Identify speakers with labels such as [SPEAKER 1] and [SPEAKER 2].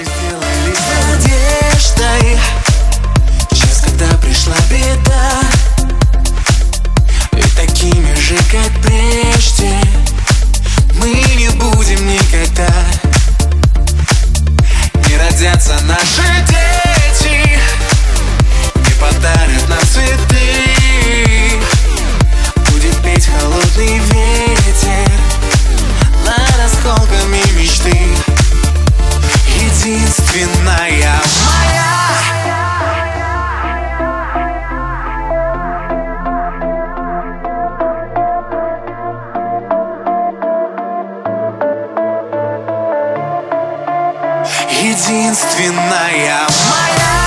[SPEAKER 1] Мы сделали когда пришла беда И такими же, как прежде Мы не будем никогда. Не родятся наши дети Единственная. моя